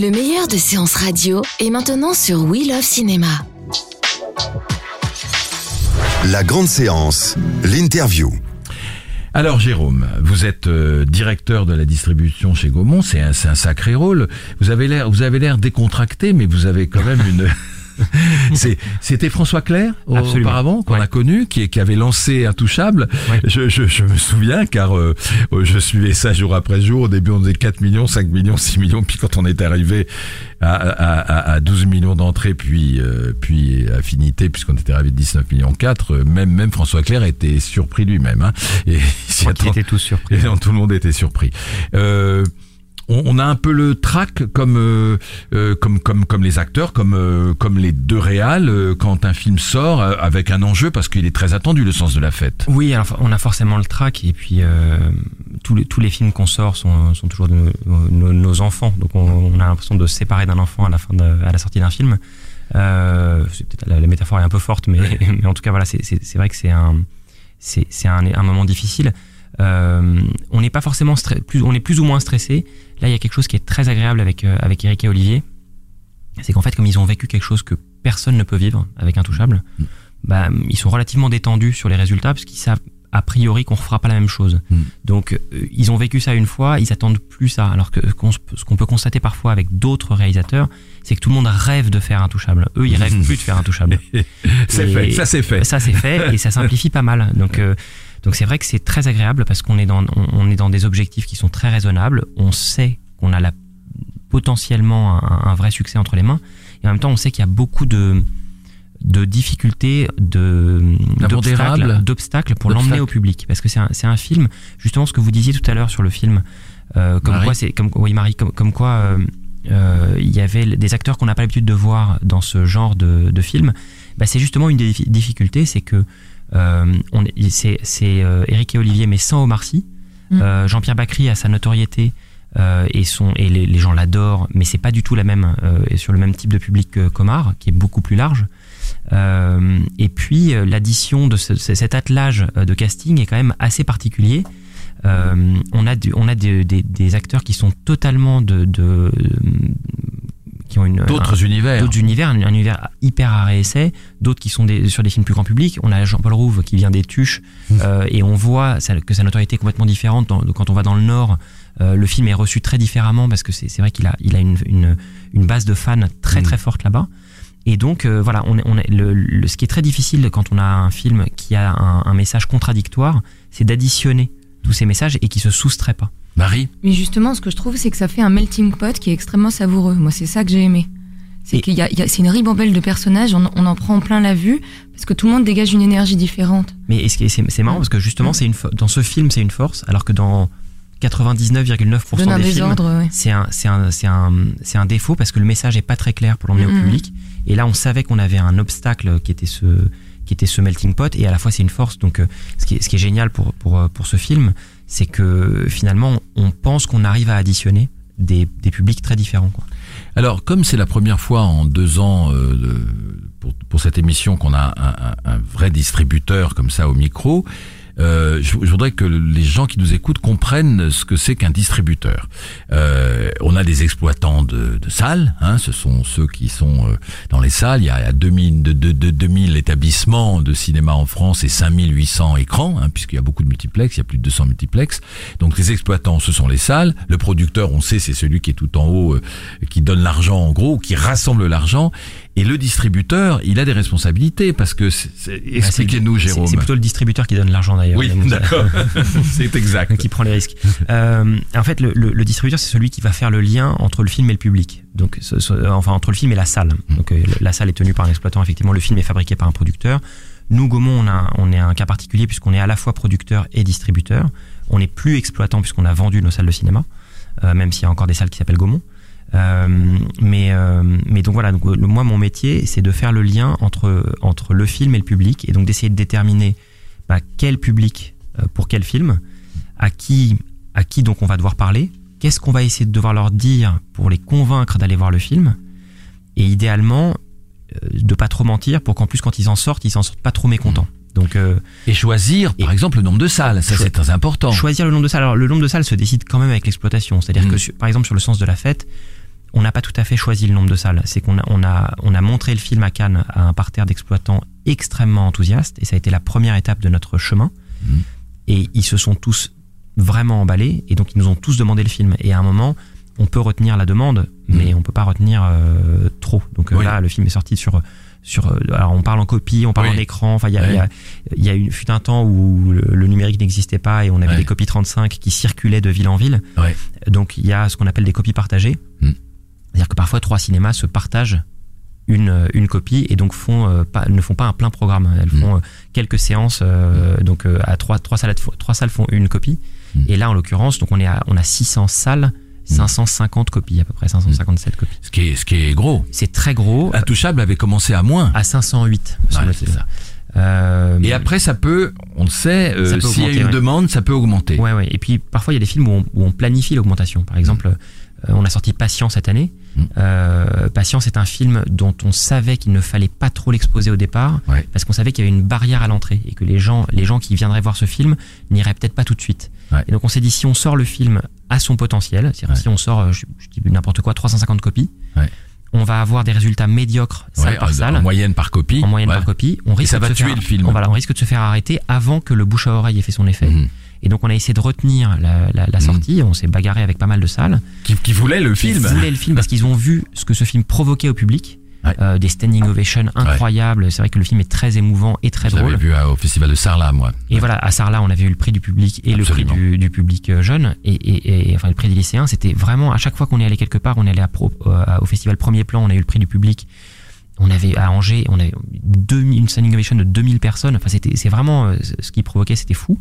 Le meilleur de séances radio est maintenant sur We Love Cinéma. La grande séance, l'interview. Alors Jérôme, vous êtes euh, directeur de la distribution chez Gaumont, c'est un, c'est un sacré rôle. Vous avez l'air, vous avez l'air décontracté, mais vous avez quand même une. C'est- C'était François Clair auparavant qu'on Ouais. a connu, qui, qui avait lancé Intouchable. Ouais. Je, je, je me souviens car euh, je suivais ça jour après jour. Au début, on faisait 4 millions, 5 millions, 6 millions. Puis quand on est arrivé à, à, à, à 12 millions d'entrées, puis euh, puis affinité, puisqu'on était arrivé à 19 millions 4, euh, même même François Clair était surpris lui-même. Hein, et il étaient tous surpris. et non, tout le monde était surpris. Euh, on, on a un peu le trac comme euh, euh, comme comme comme les acteurs, comme euh, comme les deux réals quand un film sort avec un enjeu parce qu'il est très attendu le sens de la fête. Oui, alors on a forcément le track et puis tous, les, tous les films qu'on sort sont, sont toujours de nos, enfants, donc on, on a l'impression de se séparer d'un enfant à la fin de, à la sortie d'un film. Euh, la, la métaphore est un peu forte, mais, mais en tout cas voilà, c'est- vrai que c'est un c'est un, un moment difficile. Euh, on n'est pas forcément plus, on est plus ou moins stressé. Là, il y a quelque chose qui est très agréable avec euh, avec Eric et Olivier, c'est qu'en fait, comme ils ont vécu quelque chose que personne ne peut vivre avec Intouchable, bah, ils sont relativement détendus sur les résultats parce qu'ils savent a priori qu'on ne fera pas la même chose. Mm. Donc, euh, ils ont vécu ça une fois, ils attendent plus ça. Alors que ce qu'on peut constater parfois avec d'autres réalisateurs, c'est que tout le monde rêve de faire Intouchable. Eux, ils rêvent plus de faire Intouchable. C'est fait, ça c'est fait. Ça c'est fait et ça simplifie pas mal. Donc euh, donc c'est vrai que c'est très agréable parce qu'on est dans on, on est dans des objectifs qui sont très raisonnables. On sait qu'on a la potentiellement un, un vrai succès entre les mains. Et en même temps on sait qu'il y a beaucoup de de difficultés, de d'obstacles, d'obstacles pour l'emmener au public. Parce que c'est un, un film justement ce que vous disiez tout à l'heure sur le film euh, comme quoi comme oui Marie comme, comme quoi euh, euh, il y avait des acteurs qu'on n'a pas l'habitude de voir dans ce genre de, de film. Bah, c'est justement une des diffi- difficultés c'est que c'est c'est euh, Eric et Olivier mais sans Omar Sy Mm. Euh, Jean-Pierre Bacry a sa notoriété euh, et son et les, les gens l'adorent mais c'est pas du tout la même euh, et sur le même type de public que qu'Omar qui est beaucoup plus large euh, et puis euh, l'addition de ce- ce- cet attelage euh, de casting est quand même assez particulier. Euh, on a, du- on a des- des, des acteurs qui sont totalement de, de qui ont une D'autres un- univers. d'autres univers, un, un univers hyper à réessai, d'autres qui sont des, sur des films plus grand public. On a Jean-Paul Rouve qui vient des Tuches euh, et on voit que sa notoriété est complètement différente dans- quand on va dans le Nord. euh, le film est reçu très différemment parce que c'est c'est vrai qu'il a, il a une, une, une base de fans très très forte là-bas. Et donc euh, voilà, on est, on est, le, le- ce qui est très difficile quand on a un film qui a un, un message contradictoire, c'est d'additionner tous ces messages et qui se soustrait pas. Marie, Mais justement, ce que je trouve, c'est que ça fait un melting pot qui est extrêmement savoureux. Moi, c'est ça que j'ai aimé. C'est Et- qu'il y a, il y a- c'est une ribambelle de personnages, on, on en prend plein la vue, parce que tout le monde dégage une énergie différente. Mais est-ce que c'est c'est marrant parce que justement, c'est une fo- dans ce film, c'est une force, alors que dans 99,9% Donne un des films, ouais. c'est un, c'est un, c'est un, c'est un défaut parce que le message est pas très clair pour l'emmener au public. Et là, on savait qu'on avait un obstacle qui était ce, qui était ce melting pot, et à la fois c'est une force. Donc, euh, ce qui est, génial pour, pour, euh, pour ce film, c'est que finalement, on pense qu'on arrive à additionner des, des publics très différents. Alors, comme c'est la première fois en deux ans euh, pour, pour cette émission qu'on a un vrai distributeur comme ça au micro, euh, je, je voudrais que les gens qui nous écoutent comprennent ce que c'est qu'un distributeur. Euh, on a des exploitants de, de salles, hein, ce sont ceux qui sont euh, dans les salles. Il y a 2000, de, de, de 2000 établissements de cinéma en France et 5800 écrans, hein, puisqu'il y a beaucoup de multiplex, il y a plus de 200 multiplex. Donc les exploitants, ce sont les salles. Le producteur, on sait, c'est celui qui est tout en haut, euh, qui donne l'argent en gros, qui rassemble l'argent. Et le distributeur, il a des responsabilités parce que c'est- c'est- expliquez-nous, Jérôme. C'est plutôt le distributeur qui donne l'argent d'ailleurs. Oui, d'accord, c'est exact. qui prend les risques. Euh, en fait, le, le- le distributeur, c'est celui qui va faire le lien entre le film et le public. Donc, ce- ce- enfin, entre le film et la salle. Donc, euh, la salle est tenue par un exploitant. Effectivement, le film est fabriqué par un producteur. Nous, Gaumont, on, a, on est un cas particulier puisqu'on est à la fois producteur et distributeur. On n'est plus exploitant puisqu'on a vendu nos salles de cinéma, euh, même s'il y a encore des salles qui s'appellent Gaumont. Euh, mais, euh, mais donc voilà, donc, le- moi mon métier c'est de faire le lien entre, entre le film et le public et donc d'essayer de déterminer bah, quel public euh, pour quel film, à qui, à qui donc on va devoir parler, qu'est-ce qu'on va essayer de devoir leur dire pour les convaincre d'aller voir le film et idéalement de pas trop mentir pour qu'en plus quand ils en sortent ils en sortent pas trop mécontents. Donc euh, Et choisir, par exemple, le nombre de salles. Ça, c'est très important. Choisir le nombre de salles. Alors, le nombre de salles se décide quand même avec l'exploitation. C'est-à-dire Mm. que, par exemple, sur le sens de la fête, on n'a pas tout à fait choisi le nombre de salles. C'est qu'on a, on a, on a montré le film à Cannes à un parterre d'exploitants extrêmement enthousiastes, et ça a été la première étape de notre chemin. Mm. Et ils se sont tous vraiment emballés, et donc ils nous ont tous demandé le film. Et à un moment, on peut retenir la demande, mais on peut pas retenir euh, trop. Donc euh. Oui. là, le film est sorti sur sur euh, alors on parle en copie, on parle Oui. en écran. Enfin, il y a, y y a eu fut un temps où le, le numérique n'existait pas et on avait des copies 35 qui circulaient de ville en ville. Donc il y a ce qu'on appelle des copies partagées. C'est-à-dire que parfois trois cinémas se partagent une, euh, une copie et donc font euh, pas, ne font pas un plein programme. Elles Hmm. font euh, quelques séances. Donc à trois trois salles trois salles font une copie. Hmm. Et là en l'occurrence donc on est à, on a 600 salles, 550 copies à peu près 557 copies. Ce qui est, ce qui est gros. C'est très gros. Intouchable avait commencé à moins. À 508. Ouais, semble-t-il. c'est ça. Euh, Et après, ça peut, on le sait, euh, s'il y a une ouais. demande, ça peut augmenter. Ouais, ouais. Et puis parfois il y a des films où on, où on planifie l'augmentation. Par exemple, on a sorti Patient cette année. Mm. Euh, Patient, c'est un film dont on savait qu'il ne fallait pas trop l'exposer au départ, Ouais. parce qu'on savait qu'il y avait une barrière à l'entrée et que les gens, les gens qui viendraient voir ce film n'iraient peut-être pas tout de suite. Ouais. Et donc on s'est dit si on sort le film à son potentiel, c'est-à-dire Ouais. si on sort, euh, je, je dis n'importe quoi, 350 copies, on va avoir des résultats médiocres salle par en- salle En moyenne par copie. en moyenne par copie. On risque ça de va tuer faire- le film. On, voilà, on risque de se faire arrêter avant que le bouche à oreille ait fait son effet. Mhm. Et donc on a essayé de retenir la, la, la sortie. On s'est bagarré avec pas mal de salles Qui, qui voulait le qui film. voulaient le film parce qu'ils ont vu ce que ce film provoquait au public. Ouais. Euh, des standing ovations incroyables. C'est vrai que le film est très émouvant et très Je drôle. vu à- au festival de Sarlat, moi. Et voilà, à Sarlat, on avait eu le prix du public et Absolument. le prix du, du public euh, jeune et, et, et enfin le prix des lycéens. C'était vraiment à chaque fois qu'on est allé quelque part, on est allé à euh, au festival Premier Plan, on a eu le prix du public. On avait à Angers, on avait 2000, une standing ovation de 2000 personnes. Enfin, c'était, c'est vraiment euh, ce qui provoquait, c'était fou.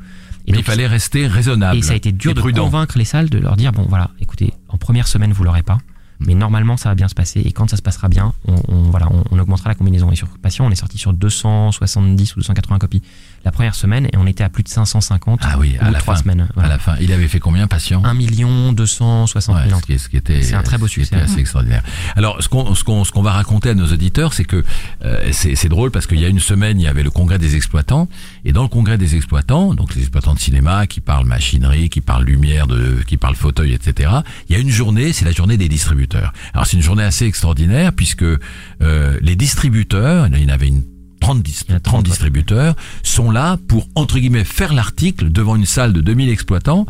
Et Mais donc, il fallait rester raisonnable. et ça a été dur de prudent. convaincre les salles de leur dire bon voilà, écoutez, en première semaine vous l'aurez pas, mais normalement ça va bien se passer et quand ça se passera bien, on, on- voilà, on, on augmentera la combinaison. Et sur Patient, on est sorti sur 270 ou 280 copies la première semaine et on était à plus de 550 Ah oui, à la fin. semaines. À la fin, il avait fait combien, patient 1 million 260 Ouais, 000 ce, qui, ce qui était C'est un très beau succès. assez extraordinaire. Alors ce qu'on ce qu'on ce qu'on va raconter à nos auditeurs, c'est que euh, c'est c'est drôle parce qu'il y a une semaine, il y avait le congrès des exploitants et dans le congrès des exploitants, donc les exploitants de cinéma qui parlent machinerie, qui parlent lumière, de qui parlent fauteuil, etc. Il y a une journée, c'est la journée des distributeurs. Alors c'est une journée assez extraordinaire puisque euh, les distributeurs, il y en avait une 30, dis- Il y en a 30 30, ouais. distributeurs sont là pour entre guillemets faire l'article devant une salle de 2000 exploitants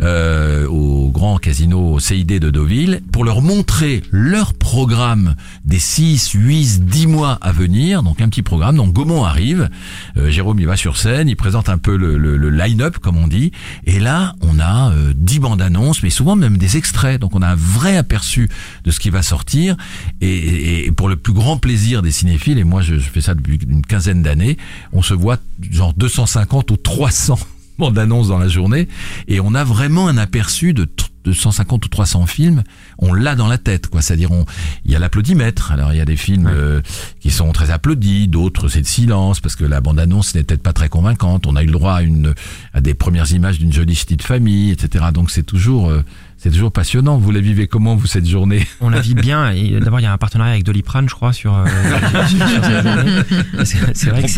euh, au grand casino CID de Deauville pour leur montrer leur programme des 6, 8, 10 mois à venir. Donc un petit programme. Donc Gaumont arrive, euh, Jérôme il va sur scène, il présente un peu le, le- le line-up comme on dit. Et là on a euh, 10 bandes annonces, mais souvent même des extraits. Donc on a un vrai aperçu de ce qui va sortir. Et, et- et pour le plus grand plaisir des cinéphiles, et moi je, je fais ça depuis une quinzaine d'années, on se voit genre 250 ou 300 bandes annonces dans la journée et on a vraiment un aperçu de de 150 ou 300 films, on l'a dans la tête, quoi. C'est-à-dire, on, il y a l'applaudimètre. Alors, il y a des films Ouais. euh, qui sont très applaudis, d'autres c'est de silence parce que la bande-annonce n'est peut-être pas très convaincante. On a eu le droit à une, à des premières images d'une jolie petite famille, etc. Donc, c'est toujours, euh, c'est toujours passionnant. Vous la vivez comment vous cette journée? On la vit bien. Et d'abord, il y a un partenariat avec Doliprane, je crois, sur. euh, sur cette journée. C'est vrai que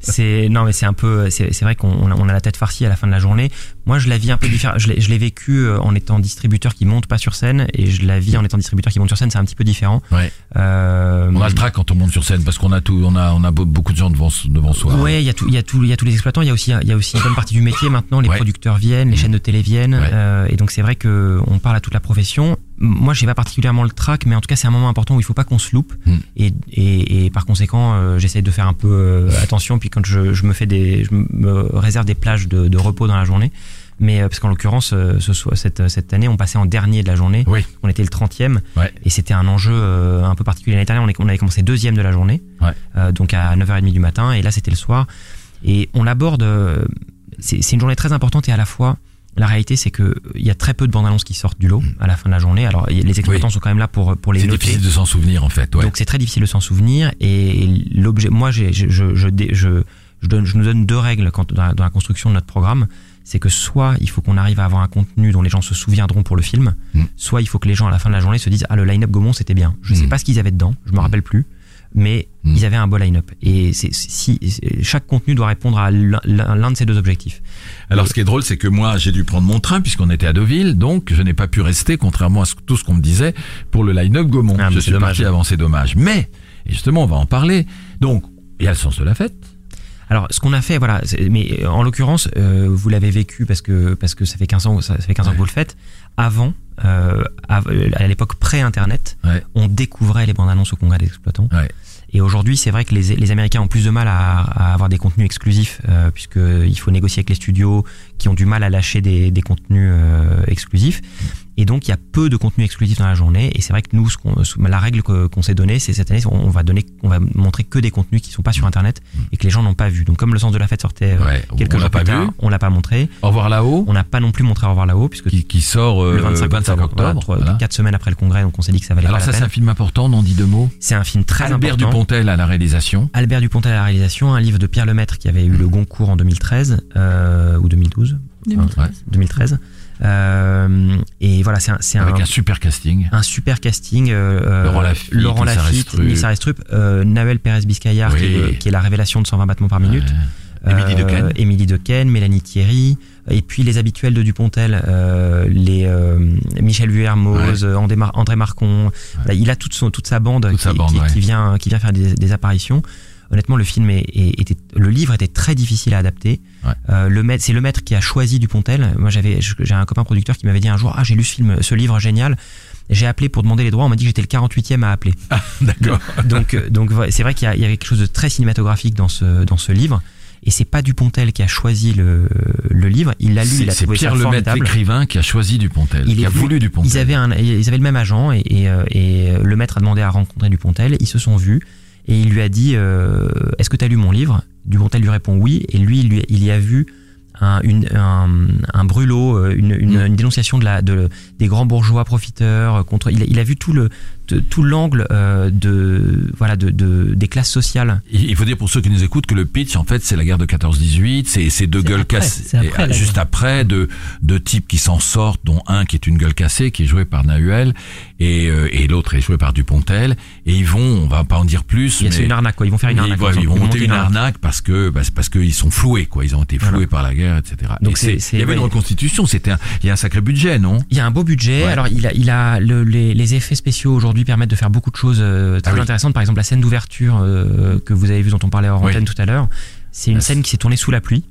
c'est. non, mais c'est un peu. C'est vrai qu'on on a, la tête farcie à la fin de la journée. Moi, je la vis un peu différent. Je l'ai vécu euh, en étant distributeur qui monte pas sur scène, et je la vis en étant distributeur qui monte sur scène. C'est un petit peu différent. Ouais. Euh, On a le trac quand on monte sur scène parce qu'on a tout, on a, on a be- beaucoup de gens devant, devant soi. Ouais, il y a tout, il y a tout, il y a tous les exploitants. Il y a aussi, il y a aussi une bonne partie du métier maintenant. Les Ouais. producteurs viennent, les chaînes de télé viennent, Ouais. euh, et donc c'est vrai que on parle à toute la profession. Moi, j'ai pas particulièrement le trac, mais en tout cas, c'est un moment important où il faut pas qu'on se loupe. Mm. Et, et, et par conséquent, euh, j'essaie de faire un peu euh, attention. Puis quand je, je me fais des, je me réserve des plages de, de repos dans la journée. Mais euh, parce qu'en l'occurrence, euh, ce cette, cette année, on passait en dernier de la journée. Oui. On était le 30e. Ouais. Et c'était un enjeu euh, un peu particulier. L'année dernière, on, avait commencé deuxième de la journée. Ouais. Euh, donc à 9h30 du matin. Et là, c'était le soir. Et on l'aborde. euh, c'est une journée très importante et à la fois la réalité c'est que il y a très peu de bandes annonces qui sortent du lot à la fin de la journée. Alors les exploitants Oui. sont quand même là pour pour les C'est difficile de s'en souvenir en fait. Ouais. Donc c'est très difficile de s'en souvenir et l'objet moi je je je, je, je donne je nous donne deux règles quand dans la, dans la construction de notre programme, c'est que soit il faut qu'on arrive à avoir un contenu dont les gens se souviendront pour le film, Mm. soit il faut que les gens à la fin de la journée se disent ah le line-up Gaumont c'était bien. Je sais Mm. pas ce qu'ils avaient dedans, je me rappelle plus, mais Mm. ils avaient un beau line-up et c'est si chaque contenu doit répondre à l'un de ces deux objectifs. Alors, ce qui est drôle, c'est que moi, j'ai dû prendre mon train puisqu'on était à Deauville, donc je n'ai pas pu rester, contrairement à tout ce qu'on me disait pour le line-up Gaumont. Ah, je suis dommage. parti avant, c'est dommage. Mais, et justement, on va en parler. Donc, il y a le sens de la fête. Alors, ce qu'on a fait, voilà, mais euh, en l'occurrence, euh, vous l'avez vécu parce que parce que ça fait 15 ans, ça, fait 15 ans que vous le faites. Avant, euh, euh, à l'époque pré-internet, Ouais. on découvrait les bandes annonces au congrès des exploitants. Ouais. Et aujourd'hui, c'est vrai que les, les Américains ont plus de mal à, à avoir des contenus exclusifs, euh, puisque il faut négocier avec les studios qui ont du mal à lâcher des, des contenus euh, exclusifs. Et donc, il y a peu de contenus exclusifs dans la journée. Et c'est vrai que nous, ce la règle qu'on s'est donnée, c'est cette année, on, va donner, on va montrer que des contenus qui sont pas sur Internet et que les gens n'ont pas vu. Donc, comme le sens de la fête sortait euh, Ouais, on- quelques jours pas plus tard, vu. on l'a pas montré. Au revoir là-haut, On n'a pas non plus montré au revoir là-haut, puisque qui, qui sort euh, le 25 octobre, voilà, trois- voilà. quatre semaines après le congrès, donc on s'est dit que ça valait Alors pas ça, c'est un film important, on en dit deux mots. C'est un film très Albert important. Dupontel à la réalisation. Albert Dupontel à la réalisation, un livre de Pierre Lemaître qui avait eu le Goncourt en 2013 euh, ou 2012, 2013. 2013. Euh, et voilà, c'est un, Avec un, un super casting. un super casting. euh, Laurent Lafitte, Laurent Lafitte. Lisa Restrup, euh, Oui. qui, est le- qui est la révélation de 120 battements par minute. Euh, Émilie Dequesne. Émilie Dequesne, Mélanie Thierry, et puis les habituels de Dupontel, euh, les euh, Michel Vuermoz, euh, André, Mar- André Marcon. Il a toute, son, toute sa bande, Toute qui, sa bande, qui- ouais. qui vient, qui vient faire des, des apparitions. Honnêtement, le film est, est- était, le livre était très difficile à adapter. Ouais. Euh, le maître, c'est le maître qui a choisi Dupontel. Moi, j'avais, j'ai un copain producteur qui m'avait dit un jour, ah, j'ai lu ce film, ce livre génial. J'ai appelé pour demander les droits. On m'a dit que j'étais le 48e à appeler. D'accord. Donc, euh, donc c'est vrai qu'il y, y avait quelque chose de très cinématographique dans ce dans ce livre. Et c'est pas Dupontel qui a choisi le, le livre. Il l'a lu, il C'est a c'est trouvé Pierre ça Lemaitre, formidable. l'écrivain, qui a choisi Dupontel, Il qui est a voulu Dupontel. Ils avaient un, ils avaient le même agent et, et, euh, et le maître a demandé à rencontrer Dupontel. Ils se sont vus et il lui a dit euh, Est-ce que tu as lu mon livre? Dupontel lui répond oui et lui il, lui- il y a vu un, une, un, un brûlot, euh, une, une, Mm. une dénonciation de la, de, des grands bourgeois profiteurs euh, contre. Il a, il a vu tout le tout l'angle euh, de voilà de, de des classes sociales Il faut dire pour ceux qui nous écoutent que le pitch, en fait, c'est la guerre de 14-18, c'est c'est deux gueules après, cassées, après juste après, deux, deux types qui s'en sortent, dont un qui est une gueule cassée, qui est joué par Nahuel, et, euh, et l'autre est joué par Dupontel, et ils vont, on va pas en dire plus, mais c'est une arnaque quoi. Ils vont faire une ils, arnaque. ils vont monter une arnaque. arnaque parce que bah, parce qu'ils sont floués, quoi. Ils ont été floués Voilà. par la guerre, etc. Donc Et c'est- il y avait une reconstitution, c'était il y a un sacré budget, non? Il y a un beau budget. Ouais. Alors il a, il a le- les, les effets spéciaux aujourd'hui permettent de faire beaucoup de choses euh, très Ah oui. intéressantes. Par exemple, la scène d'ouverture euh, que vous avez vue, dont on parlait hors Oui. antenne tout à l'heure, c'est une Ah, scène qui s'est tournée sous la pluie.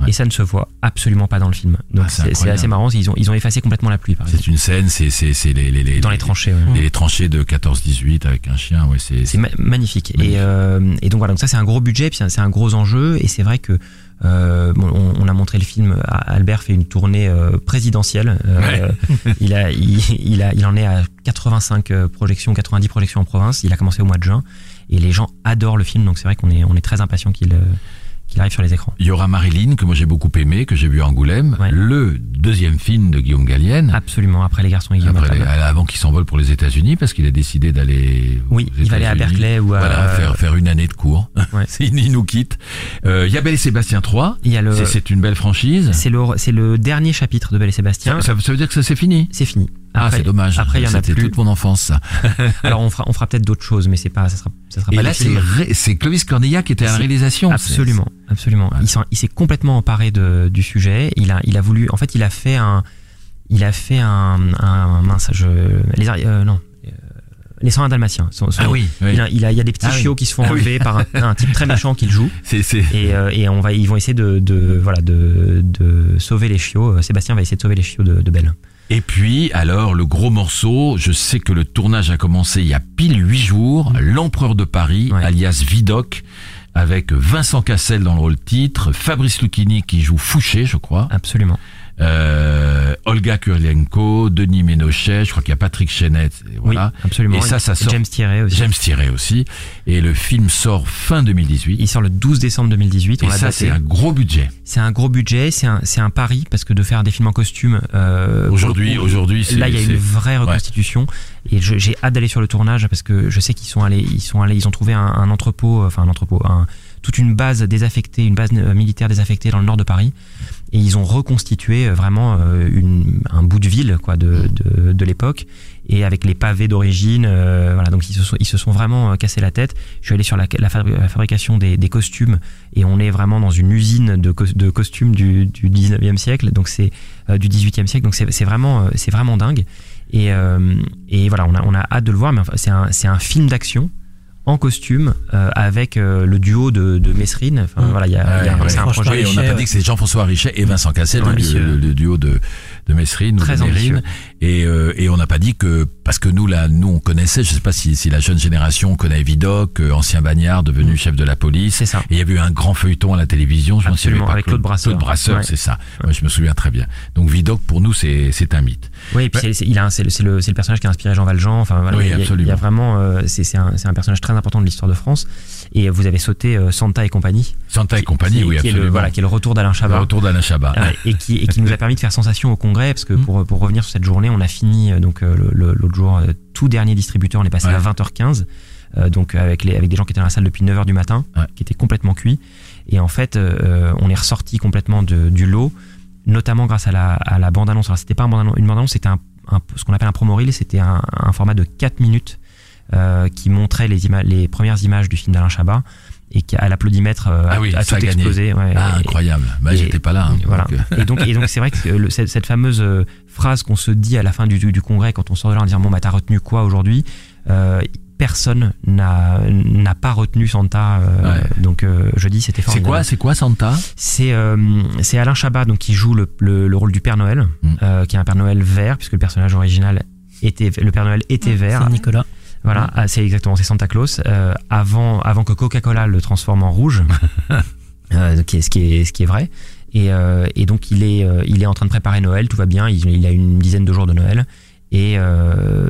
Ouais. Et ça ne se voit absolument pas dans le film. Donc Ah, c'est assez marrant. Ils ont, ils ont effacé complètement la pluie. C'est une scène, c'est les, les, les Dans les tranchées. ouais. les, les tranchées de 14-18 avec un chien, ouais, c'est C'est ma- magnifique. Magnifique. Et, euh, et donc voilà, donc ça c'est un gros budget, puis c'est un- c'est un gros enjeu. Et c'est vrai que euh, bon, on, on a montré le film. à- Albert fait une tournée euh, présidentielle. Euh, il a, il, il a, il en est à 85 euh, projections, 90 projections en province. Il a commencé au mois de juin, et les gens adorent le film. Donc c'est vrai qu'on est, on est très impatient qu'il euh, qu'il arrive sur les écrans. Il y aura Marilyn, que moi j'ai beaucoup aimé, que j'ai vu à Angoulême, Ouais. le deuxième film de Guillaume Gallienne, Absolument. Après les garçons et Guillaume après, Attal. avant qu'il s'envole pour les États-Unis, parce qu'il a décidé d'aller. Oui, il va aller à. Berkeley ou à. Voilà, faire, faire une année de cours. Ouais. il, nous quitte. Euh, il y a Belle et Sébastien 3. Il y a le. C'est- une belle franchise. C'est le, c'est le dernier chapitre de Belle et Sébastien. Ça, ça- ça veut dire que ça c'est fini. C'est fini. Ah, c'est dommage. Après, il y en a plus. toute mon enfance. Alors on fera, on fera peut-être d'autres choses, mais c'est pas, ça sera, ça sera Et pas là, le c'est Clovis Cornillac qui était à la réalisation. Absolument, absolument. Il s'est complètement emparé de, du sujet. Il a, il a voulu. En fait, il a fait un, il a fait un, un mince, je, les, euh, non, euh, les 101 dalmatiens. Son- son- Ah oui, oui. Il, a, il a, il y a des petits Ah oui. chiots qui se font Ah enlever par un, un type très méchant qu'il joue. C'est, c'est... Et, euh, et on va, ils vont essayer de, de voilà, de, de sauver les chiots. Sébastien va essayer de sauver les chiots de, de Belle. Et puis, alors, le gros morceau, je sais que le tournage a commencé il y a pile huit jours, L'Empereur de Paris, Ouais. alias Vidocq, avec Vincent Cassel dans le rôle titre, Fabrice Lucchini qui joue Fouché, je crois, Absolument. Euh, Olga Kurylenko, Denis Ménochet, je crois qu'il y a Patrick Chenet, et voilà. Oui, absolument. Et ça, ça sort. James Thierry aussi. James Thierry aussi. Et le film sort fin 2018. Il sort le 12 décembre 2018. Et on l'a ça, c'est un gros budget. C'est un gros budget, c'est un, c'est un pari parce que de faire des films en costume. euh, Aujourd'hui, aujourd'hui, c'est- là il y a une vraie reconstitution et je- j'ai hâte d'aller sur le tournage parce que je sais qu'ils sont allés, ils sont allés, ils ont trouvé un, un entrepôt, enfin un entrepôt, un- toute une base désaffectée, une base euh, militaire désaffectée dans le nord de Paris et ils ont reconstitué euh, vraiment euh, une, un bout de ville quoi de, de, de l'époque. Et avec les pavés d'origine euh, voilà. Donc ils se sont ils se sont vraiment euh, cassé la tête. Je suis allé sur la, la, fabri- la fabrication des, des costumes. Et on est vraiment dans une usine de, cos- de costumes du, du 19e siècle. Donc c'est euh, du 18e siècle. Donc c'est vraiment c'est vraiment dingue. Et, euh, et voilà on a on a hâte de le voir. Mais enfin, c'est un c'est un film d'action en costume euh, avec euh, le duo de, de Mesrine enfin Mm. voilà il y a, il y a un- Ouais, ouais. projet on n'a pas ouais. dit que c'est Jean-François Richet et Vincent Cassel, le, le- le duo de, de Messrine ou Très de Mérine. Et, euh, et on n'a pas dit que, parce que nous, là, nous, on connaissait, je sais pas si, si la jeune génération connaît Vidocq, euh, ancien bagnard, devenu chef de la police. c'est ça Et il y avait eu un grand feuilleton à la télévision, je me souviens Absolument, pas, avec Claude Brasseur. Claude Brasseur, Ouais. c'est ça. Moi, je me souviens très bien. Donc Vidocq, pour nous, c'est c'est un mythe. Oui, et puis c'est- c'est- il a c'est le, c'est le, c'est le personnage qui a inspiré Jean Valjean. Enfin, voilà, Oui, il, y a, il y absolument. a vraiment, euh, c'est c'est un, c'est un personnage très important de l'histoire de France. Et vous avez sauté euh, Santa et compagnie. Santa et compagnie, qui, oui, qui est absolument. le, voilà, qui est le retour d'Alain Le Chabat. retour d'Alain Chabat. Ouais, et, qui, et qui nous a permis de faire sensation au congrès parce que Mm. pour, pour revenir sur cette journée on a fini euh, donc euh, l'autre jour euh, tout dernier distributeur on est passé Ouais. à 20h15 euh, donc avec les avec des gens qui étaient dans la salle depuis 9h du matin Ouais. qui étaient complètement cuits et en fait euh, on est ressorti complètement de, du lot notamment grâce à la, à la bande annonce alors c'était pas un bande -annonce, une bande annonce c'était un, un- ce qu'on appelle un promo reel c'était un, un format de 4 minutes euh, qui montrait les, les premières images du film d'Alain Chabat et qui à l'applaudimètre euh, Ah a- oui, a, tout a gagné. explosé ouais, Ah, Et- incroyable. Bah, j'étais pas là. hein, voilà. donc, euh, Et donc, et donc c'est vrai que le- cette, cette fameuse euh, phrase qu'on se dit à la fin du, du, du congrès quand on sort de là en disant bon bah t'as retenu quoi aujourd'hui euh, Personne n'a n'a pas retenu Santa. euh, Ouais. Donc euh, jeudi c'était C'est formidable. quoi, c'est quoi Santa? C'est euh, c'est Alain Chabat donc qui joue le, le, le rôle du Père Noël, Mm. euh, qui est un Père Noël vert puisque le personnage original était le Père Noël était vert. C'est Nicolas. Voilà, ah, c'est exactement, c'est Santa Claus. Euh, avant, avant que Coca-Cola le transforme en rouge, euh, qui est, ce, qui est, ce qui est vrai. Et, euh, et donc il est, il est en train de préparer Noël, tout va bien. Il, il a une dizaine de jours de Noël et,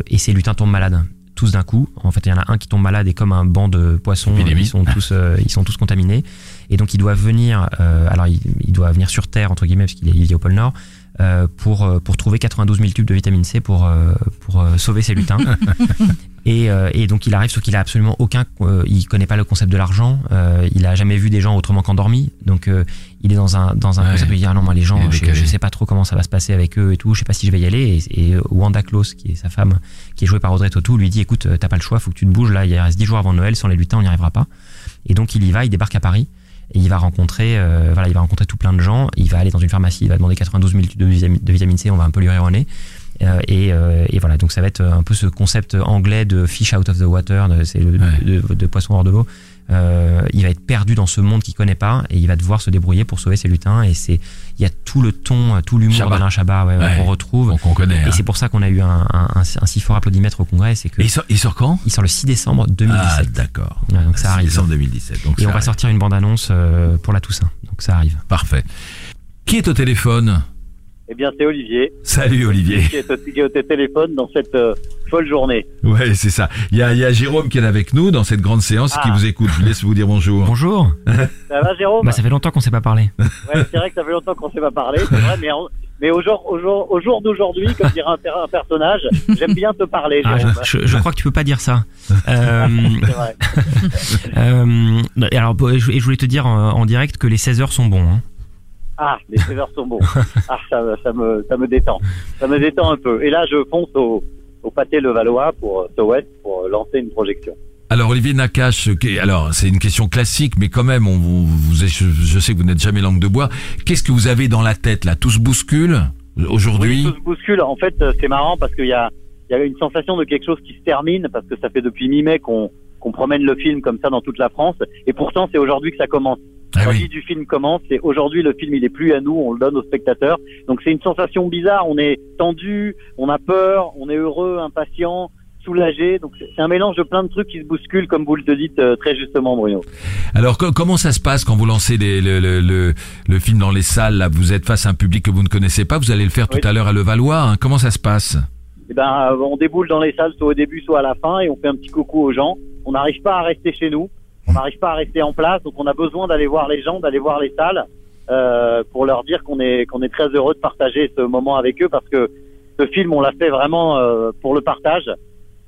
et ses lutins tombent malades tous d'un coup. En fait, il y en a un qui tombe malade et comme un banc de poissons, ils sont tous, ils sont tous contaminés. Et donc il doit venir, alors il, il doit venir sur Terre entre guillemets parce qu'il est, il vit au pôle Nord. Euh, pour, euh, pour trouver 92 000 tubes de vitamine C pour, euh, pour sauver ses lutins. Et, et donc il arrive, sauf qu'il a absolument aucun, il connaît pas le concept de l'argent, il a jamais vu des gens autrement qu'endormis, donc il est dans un dans un Ouais. concept où il dit ah non moi les gens, je, je sais pas trop comment ça va se passer avec eux et tout, je sais pas si je vais y aller. Et, et Wanda Klaus, qui est sa femme, qui est jouée par Audrey Tautou, lui dit écoute t'as pas le choix, faut que tu te bouges là, il reste 10 jours avant Noël, sans les lutins on n'y arrivera pas. Et donc il y va, il débarque à Paris. Et il va rencontrer, euh, voilà, il va rencontrer tout plein de gens. Il va aller dans une pharmacie, il va demander 92 000 tubes de vitamine, de vitamine C, on va un peu lui rire au nez. Euh, et, euh, et voilà, donc ça va être un peu ce concept anglais de fish out of the water, de- c'est le Ouais. de, de poisson hors de l'eau. Euh, il va être perdu dans ce monde qu'il connaît pas et il va devoir se débrouiller pour sauver ses lutins. Et c'est, il y a tout le ton, tout l'humour d'Alain Chabat ouais, qu'on retrouve. Connaît. Et hein. c'est pour ça qu'on a eu un, un, un, un si fort applaudimètre au congrès, c'est que Et il sort, il sort quand? Il sort le 6 décembre 2017. Ah, d'accord. Ouais, donc ça C'est arrive. Décembre 2017. Donc Et on va sortir une bande-annonce euh, pour la Toussaint. Donc ça arrive. Parfait. Qui est au téléphone? Eh bien, c'est Olivier Salut Olivier. qui est, au- qui est au téléphone dans cette euh, folle journée. Ouais, c'est ça. Il y a, il y a Jérôme qui est avec nous dans cette grande séance qui Ah. vous écoute. Je laisse vous dire bonjour. Bonjour. Ça va, Jérôme? Bah ça fait longtemps qu'on s'est pas parlé. Ouais, c'est vrai que ça fait longtemps qu'on s'est pas parlé, c'est vrai, mais, mais au jour, au jour, au jour d'aujourd'hui, comme dirait un, per- un personnage, j'aime bien te parler, Ah, Jérôme. je, je crois que tu peux pas dire ça. Euh, C'est vrai. euh, et alors, et je voulais te dire en, en direct que les 16 heures sont bons. hein. Ah, les sévères sont bons. Ah, ça, ça me, ça me détend. Ça me détend un peu. Et là, je fonce au, au pâté Levallois pour euh, West pour euh, lancer une projection. Alors Olivier Nakache, alors c'est une question classique, mais quand même, on vous, vous- je, sais que vous n'êtes jamais langue de bois. Qu'est-ce que vous avez dans la tête là? Tout se bouscule aujourd'hui? Oui, tout se bouscule. En fait, euh, c'est marrant parce qu'il y a, il y a une sensation de quelque chose qui se termine parce que ça fait depuis mi-mai qu'on qu'on promène le film comme ça dans toute la France. Et pourtant, c'est aujourd'hui que ça commence. Ah oui. du film commence. C'est aujourd'hui le film, il est plus à nous, on le donne aux spectateurs. Donc c'est une sensation bizarre. On est tendu, on a peur, on est heureux, impatient, soulagé. Donc c'est un mélange de plein de trucs qui se bousculent, comme vous le dites euh, très justement, Bruno. Alors co- comment ça se passe quand vous lancez le, le, le, le film dans les salles là? Vous êtes face à un public que vous ne connaissez pas. Vous allez le faire Oui. tout à l'heure à Levallois. hein. Comment ça se passe? Eh ben, on déboule dans les salles soit au début, soit à la fin, et on fait un petit coucou aux gens. On n'arrive pas à rester chez nous, on n'arrive pas à rester en place, donc on a besoin d'aller voir les gens, d'aller voir les salles, euh, pour leur dire qu'on est qu'on est très heureux de partager ce moment avec eux, parce que ce film, on l'a fait vraiment euh, pour le partage.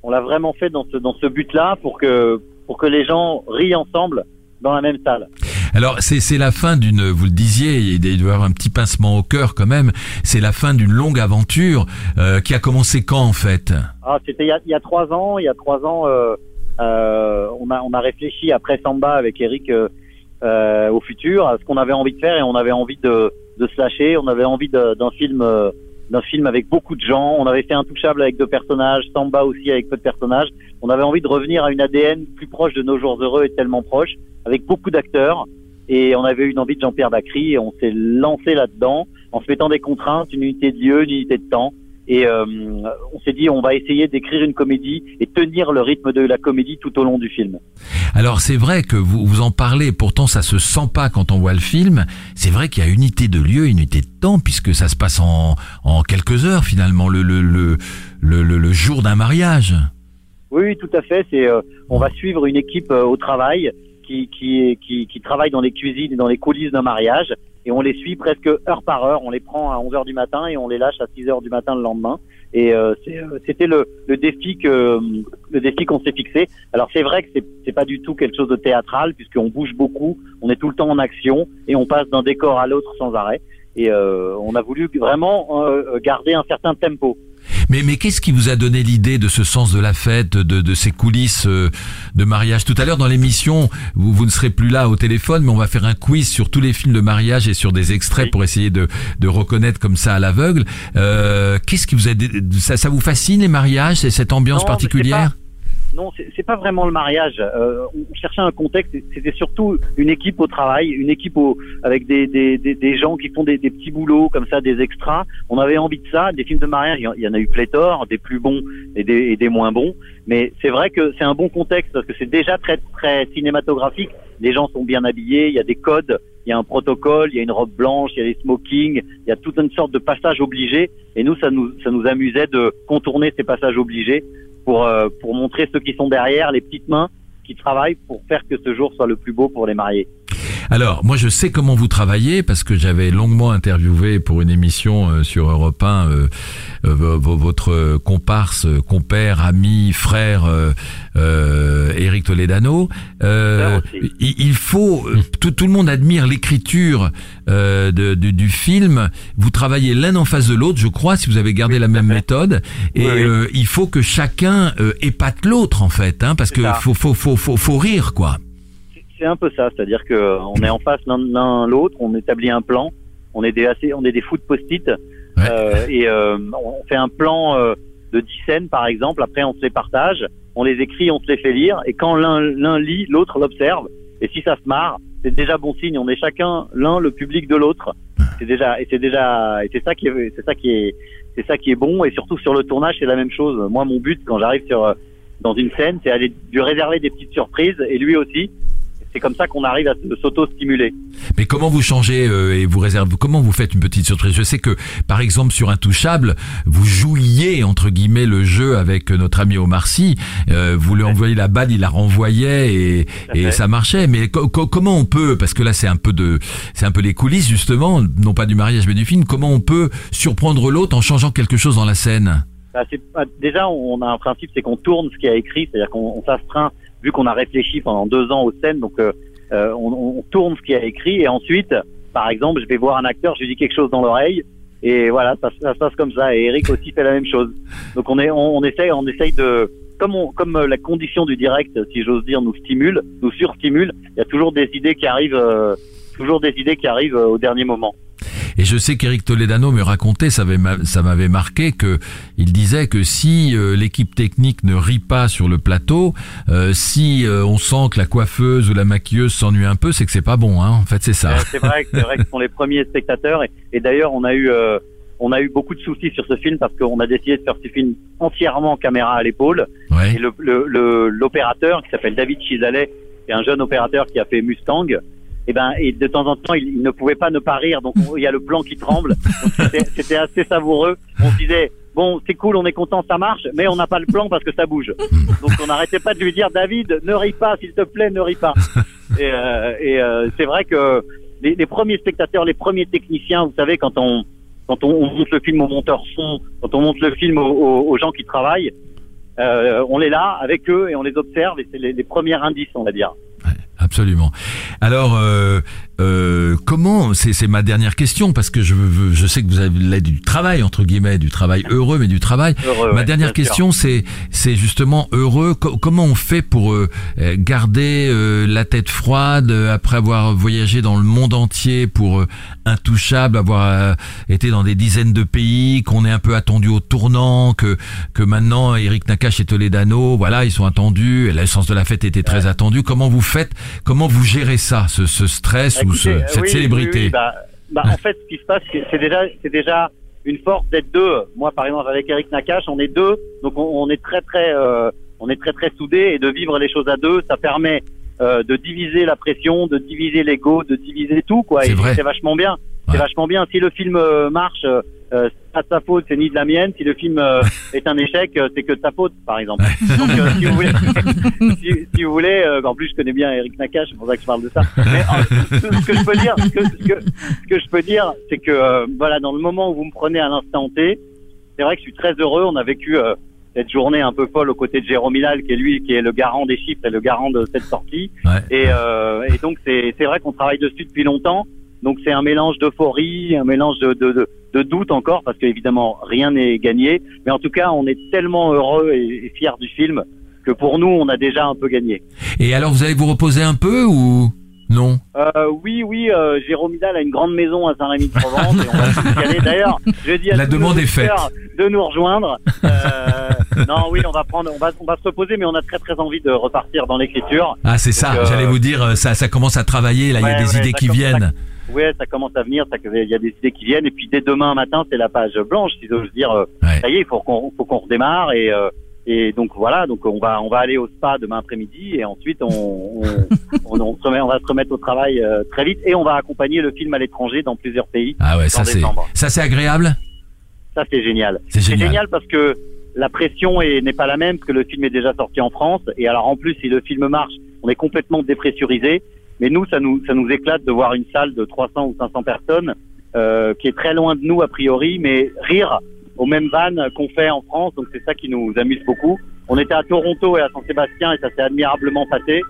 On l'a vraiment fait dans ce dans ce but-là, pour que pour que les gens rient ensemble dans la même salle. Alors c'est c'est la fin d'une, vous le disiez, il doit y avoir un petit pincement au cœur quand même. C'est la fin d'une longue aventure euh, qui a commencé quand en fait? Ah, c'était il y a, il y a trois ans. Il y a trois ans, euh, euh, on a on a réfléchi après Samba avec Eric euh, euh, au futur à ce qu'on avait envie de faire et on avait envie de de se lâcher. On avait envie d'un film euh, d'un film avec beaucoup de gens. On avait fait Intouchable avec deux personnages, Samba aussi avec peu de personnages. On avait envie de revenir à une ADN plus proche de nos jours heureux et tellement proche, avec beaucoup d'acteurs. Et on avait une envie de Jean-Pierre Bacry et on s'est lancé là-dedans en se mettant des contraintes, une unité de lieu, une unité de temps. Et euh, on s'est dit, on va essayer d'écrire une comédie et tenir le rythme de la comédie tout au long du film. Alors c'est vrai que vous vous en parlez, pourtant ça se sent pas quand on voit le film. C'est vrai qu'il y a unité de lieu, unité de temps, puisque ça se passe en, en quelques heures finalement, le, le, le, le, jour d'un mariage. Oui, oui, tout à fait. C'est, euh, on va suivre une équipe euh, au travail qui, qui, qui, qui travaille dans les cuisines et dans les coulisses d'un mariage. Et on les suit presque heure par heure. On les prend à 11 heures du matin et on les lâche à 6 heures du matin le lendemain. Et euh, euh, c'était le, le défi que le défi qu'on s'est fixé. Alors c'est vrai que c'est, c'est pas du tout quelque chose de théâtral puisqu'on bouge beaucoup, on est tout le temps en action et on passe d'un décor à l'autre sans arrêt. Et euh, on a voulu vraiment euh, garder un certain tempo. Mais, mais qu'est-ce qui vous a donné l'idée de ce sens de la fête, de, de ces coulisses euh, de mariage? Tout à l'heure dans l'émission, vous, vous ne serez plus là au téléphone, mais on va faire un quiz sur tous les films de mariage et sur des extraits Oui. pour essayer de, de reconnaître comme ça à l'aveugle. Euh, qu'est-ce qui vous a... Ça, ça vous fascine les mariages C'est cette ambiance Non, particulière? Non, c'est pas vraiment le mariage. Euh, on cherchait un contexte. C'était surtout une équipe au travail, une équipe au, avec des, des, des, gens qui font des, des petits boulots comme ça, des extras. On avait envie de ça. Des films de mariage, il y en- a eu pléthore, des plus bons et des, et des moins bons. Mais c'est vrai que c'est un bon contexte parce que c'est déjà très très cinématographique. Les gens sont bien habillés, il y a des codes, il y a un protocole, il y a une robe blanche, il y a des smokings, il y a toute une sorte de passage obligé. Et nous, ça nous ça nous amusait de contourner ces passages obligés pour, euh, pour montrer ceux qui sont derrière, les petites mains qui travaillent pour faire que ce jour soit le plus beau pour les mariés. Alors, moi, je sais comment vous travaillez parce que j'avais longuement interviewé pour une émission euh, sur Europe 1 euh, euh, vo- vo- votre comparse, compère, ami, frère euh, euh, Éric Toledano. Euh, il, il faut tout, tout le monde admire l'écriture euh, de- du, du film. Vous travaillez l'un en face de l'autre, je crois, si vous avez gardé la même méthode. Et Oui, oui. euh, il faut que chacun euh, épate l'autre en fait, hein, parce que ça. faut, faut, faut, faut, faut rire quoi. C'est un peu ça, c'est-à-dire que euh, on est en face l'un l'autre, on établit un plan, on est des assez, on est des fous de post-it euh, et euh, on fait un plan euh, de 10 scènes par exemple. Après, on se les partage, on les écrit, on se les fait lire et quand l'un l'un lit, l'autre l'observe. Et si ça se marre, c'est déjà bon signe. On est chacun l'un le public de l'autre. C'est déjà et c'est déjà et c'est ça qui est c'est ça qui est c'est ça qui est bon et surtout sur le tournage c'est la même chose. Moi mon but quand j'arrive sur dans une scène c'est aller lui réserver des petites surprises et lui aussi. C'est comme ça qu'on arrive à s'auto-stimuler. Mais comment vous changez euh, et vous réservez Comment vous faites une petite surprise? Je sais que, par exemple, sur Intouchable, vous jouiez entre guillemets le jeu avec notre ami Omar Sy. Euh, vous lui envoyez la balle, il la renvoyait et, et ça marchait. Mais co- co- comment on peut Parce que là, c'est un peu de, c'est un peu les coulisses justement, non pas du mariage mais du film. Comment on peut surprendre l'autre en changeant quelque chose dans la scène? Bah, pas- déjà, on a un principe, c'est qu'on tourne ce qui a écrit, c'est-à-dire qu'on on s'astreint, vu qu'on a réfléchi pendant deux ans aux scènes, donc euh, euh, on, on tourne ce qui a écrit, et ensuite, par exemple, je vais voir un acteur, je lui dis quelque chose dans l'oreille, et voilà, ça, ça se passe comme ça. Et Eric aussi fait la même chose. Donc on est, on, on essaye, on essaye de, comme on, comme euh, la condition du direct, si j'ose dire, nous stimule, nous surstimule. Il y a toujours des idées qui arrivent, euh, toujours des idées qui arrivent euh, au dernier moment. Et je sais qu'Éric Toledano me racontait, ça avait ma- ça m'avait marqué, que il disait que si euh, l'équipe technique ne rit pas sur le plateau, euh, si euh, on sent que la coiffeuse ou la maquilleuse s'ennuie un peu, c'est que c'est pas bon. Hein. En fait, c'est ça. C'est vrai, vrai que ce sont les premiers spectateurs. Et, et d'ailleurs, on a eu, on a eu beaucoup de soucis sur ce film parce qu'on a décidé de faire ce film entièrement caméra à l'épaule. Ouais. Et le le- l'opérateur qui s'appelle David Chisalet, qui est un jeune opérateur qui a fait Mustang, et ben et de temps en temps il, il ne pouvait pas ne pas rire, donc on- il y a le plan qui tremble. C'était assez savoureux. On se disait bon c'est cool, on est content, ça marche, mais on n'a pas le plan parce que ça bouge. Donc on n'arrêtait pas de lui dire David ne ris pas s'il te plaît, ne ris pas. Et, euh, et euh, c'est vrai que les, les premiers spectateurs, les premiers techniciens, vous savez quand on quand on, on monte le film au monteur son, quand on monte le film aux, gens qui travaillent, euh, on est là avec eux et on les observe et c'est les, les premiers indices, on va dire. Absolument. Alors, euh, euh, comment c'est ma dernière question parce que je veux, je sais que vous avez du travail entre guillemets, du travail heureux, mais du travail. Heureux, ma ouais, dernière question, c'est justement heureux. Co- comment on fait pour euh, garder euh, la tête froide euh, après avoir voyagé dans le monde entier pour euh, intouchable, avoir euh, été dans des dizaines de pays, qu'on est un peu attendu au tournant, que que maintenant Eric Nakache et Toledano, voilà, ils sont attendus. L'essence de la fête était très attendue. Comment vous faites Comment vous gérez ça, ce, ce stress ou ce- euh, cette oui, célébrité oui, oui, bah, bah, en fait, ce qui se passe, c'est déjà, c'est déjà une force d'être deux. Moi, par exemple, avec Eric Nakache, on est deux, donc on, on est très très, euh, on est très très soudés et de vivre les choses à deux, ça permet euh, de diviser la pression, de diviser l'ego, de diviser tout, quoi. C'est Et vrai. c'est vachement bien. C'est vachement bien. Si le film euh, marche, euh, euh, c'est pas de sa faute, c'est ni de la mienne. Si le film euh, est un échec, euh, c'est que de sa faute, par exemple. Donc, si vous voulez, si, si vous voulez, euh, en plus je connais bien Eric Nakache, c'est pour ça que je parle de ça. Mais ce que je peux dire, ce que, ce que, ce que je peux dire, c'est que voilà, dans le moment où vous me prenez à l'instant T, c'est vrai que je suis très heureux. On a vécu euh, cette journée un peu folle aux côtés de Jérôme Hilal, qui est lui, qui est le garant des chiffres et le garant de cette sortie. Ouais. Et, euh, et donc c'est vrai qu'on travaille dessus depuis longtemps. Donc c'est un mélange d'euphorie, un mélange de, de, de, de doute encore, parce qu'évidemment rien n'est gagné. Mais en tout cas, on est tellement heureux et, et fiers du film que pour nous, on a déjà un peu gagné. Et alors, vous allez vous reposer un peu ou non? Euh, oui, oui, euh, Jérôme Hidal a une grande maison à Saint-Rémy-de-Provence et on va aller. D'ailleurs, je dis à La demande est auditeurs de nous rejoindre. Euh, non, oui, on va prendre, on va, on va se reposer, mais on a très très envie de repartir dans l'écriture. Ah, c'est ça. Euh, J'allais vous dire, euh, ça, ça commence à travailler. Là, il y a des ouais, idées qui viennent. Ouais, ça commence à venir, il y a des idées qui viennent, et puis dès demain matin, c'est la page blanche, si j'ose dire. euh, Ouais. Ça y est, il faut qu'on, redémarre et. Euh, et donc voilà, donc on va on va aller au spa demain après-midi et ensuite on on, on, on se remet- on va se remettre au travail euh, très vite et on va accompagner le film à l'étranger dans plusieurs pays. Ah ouais, ça en c'est, ça c'est agréable? Ça c'est génial. C'est génial. génial parce que la pression est- n'est pas la même parce que le film est déjà sorti en France et alors en plus si le film marche, on est complètement dépressurisé. Mais nous ça nous ça nous éclate de voir une salle de 300 ou 500 personnes euh, qui est très loin de nous a priori, mais rire aux mêmes vannes qu'on fait en France. Donc c'est ça qui nous amuse beaucoup. On était à Toronto et à Saint-Sébastien et ça s'est admirablement passé.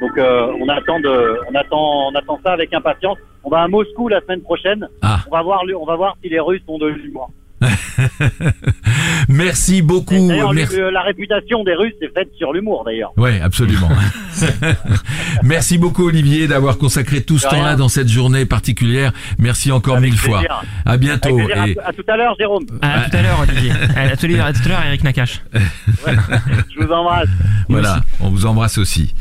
Donc euh, on attend de, on attend, on attend ça avec impatience. On va à Moscou la semaine prochaine. Ah. On va voir, on va voir si les Russes ont de l'humour. Merci beaucoup. D'ailleurs, Merci. le- la réputation des Russes est faite sur l'humour d'ailleurs. Ouais, absolument. Merci beaucoup Olivier d'avoir consacré tout ce temps-là dans cette journée particulière. Merci encore Avec mille fois. À bientôt. Et- À, à tout à l'heure, Jérôme. À tout à l'heure, Olivier. À tout à l'heure, Eric Nakache. Je vous embrasse. Voilà, on vous embrasse aussi.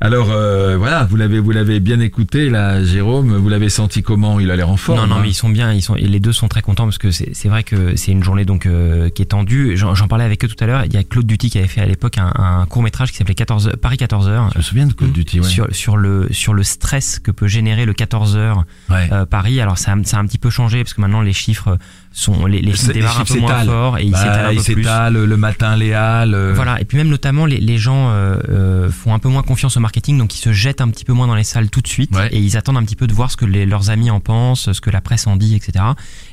Alors euh, voilà, vous l'avez vous l'avez bien écouté là, Jérôme. Vous l'avez senti comment? Il a l'air en forme. Non, non, hein mais ils sont bien. Ils sont, et les deux sont très contents parce que c'est c'est vrai que c'est une journée donc euh, qui est tendue. J'en j'en parlais avec eux tout à l'heure. Il y a Claude Duty qui avait fait à l'époque un, un court métrage qui s'appelait 14 heures- Paris 14 heures. Je me souviens de Call of Duty. Ouais. Sur, sur le sur le stress que peut générer le 14 heures Ouais. euh, Paris. Alors ça a, ça a un petit peu changé parce que maintenant les chiffres sont les, les films démarrent un peu moins fort et ils Bah, s'étalent un peu plus. le matin, les halles. euh, Voilà, et puis même notamment les, les gens euh, euh, font un peu moins confiance au marketing, donc ils se jettent un petit peu moins dans les salles tout de suite Ouais. et ils attendent un petit peu de voir ce que les- leurs amis en pensent, ce que la presse en dit, etc.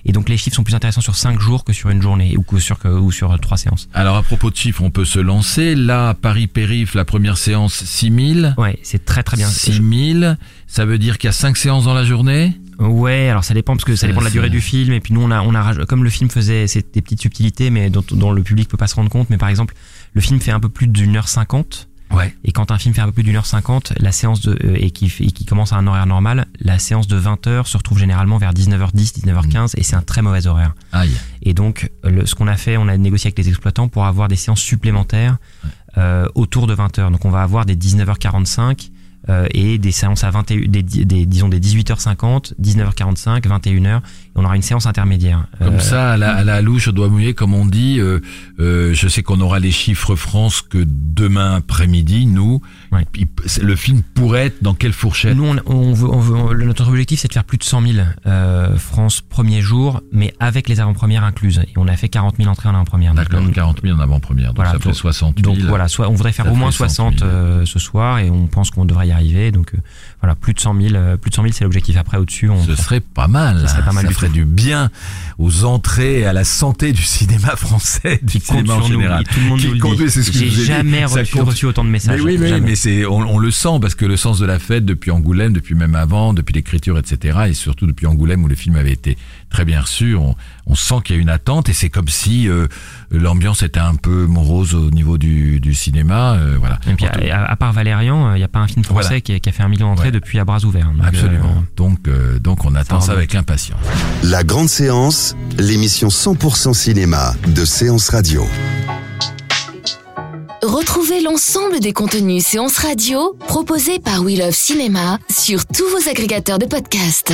Et donc les chiffres sont plus intéressants sur 5 jours que sur une journée ou que sur que- ou sur trois séances. Alors à propos de chiffres, on peut se lancer. Là, à Paris Périph, la première séance 6000. Ouais, c'est très très bien. 6000, ça veut dire qu'il y a 5 séances dans la journée? Ouais, alors ça dépend parce que ça dépend de la durée du film et puis nous on a on a comme le film faisait c'est des petites subtilités mais dont, dont le public peut pas se rendre compte mais par exemple le film fait un peu plus d'une heure cinquante Ouais. et quand un film fait un peu plus d'une heure cinquante la séance de euh, et qui et qui commence à un horaire normal la séance de 20 heures se retrouve généralement vers 19h10 19h15 et c'est un très mauvais horaire Aïe. et donc le, ce qu'on a fait on a négocié avec les exploitants pour avoir des séances supplémentaires euh, autour de 20 heures donc on va avoir des 19h45 euh, et des séances à 21 des, des disons des 18h50, 19h45, 21h On aura une séance intermédiaire. Comme Euh, ça, à la, à la louche, je dois mouiller, comme on dit. euh, euh, je sais qu'on aura les chiffres France que demain après-midi, nous. Ouais. Il- Le film pourrait être dans quelle fourchette? Nous, on, on veut, on veut- notre objectif, c'est de faire plus de 100 000 euh, France premier jour, mais avec les avant-premières incluses. Et on a fait 40 000 entrées en avant-première. D'accord, on- 40 000 en avant-première, donc Voilà, ça fait donc- 60 000. Donc voilà, soit on voudrait faire au moins fait 100 000. 60 euh, ce soir et on pense qu'on devrait y arriver. Donc euh, voilà, plus de 100 000, euh, plus de 100 000 c'est l'objectif. Après au-dessus, on Ce serait pas mal. Ce serait pas mal ça du ferait tout. du bien aux entrées et à la santé du cinéma français, du cinéma en nous. général. Tout le monde Qui nous le compte, dit. c'est ce que J'ai dit. jamais reçu, autant de messages. Mais oui, mais, Jamais. mais c'est on, on le sent parce que le sens de la fête depuis Angoulême, depuis même avant, depuis l'écriture, etc. Et surtout depuis Angoulême où le film avait été très bien reçu, on, on sent qu'il y a une attente et c'est comme si euh, l'ambiance était un peu morose au niveau du, du cinéma. euh, voilà. Et puis, à, à part Valérian, il n'y a pas un film français Voilà. qui, a, qui a fait un million d'entrées Ouais. depuis à bras ouverts. Donc, Absolument. euh, Donc, euh, donc on attend Ça avec impatience. La grande séance, l'émission 100% cinéma de Séance Radio. Retrouvez l'ensemble des contenus séances radio proposés par We Love Cinéma sur tous vos agrégateurs de podcasts.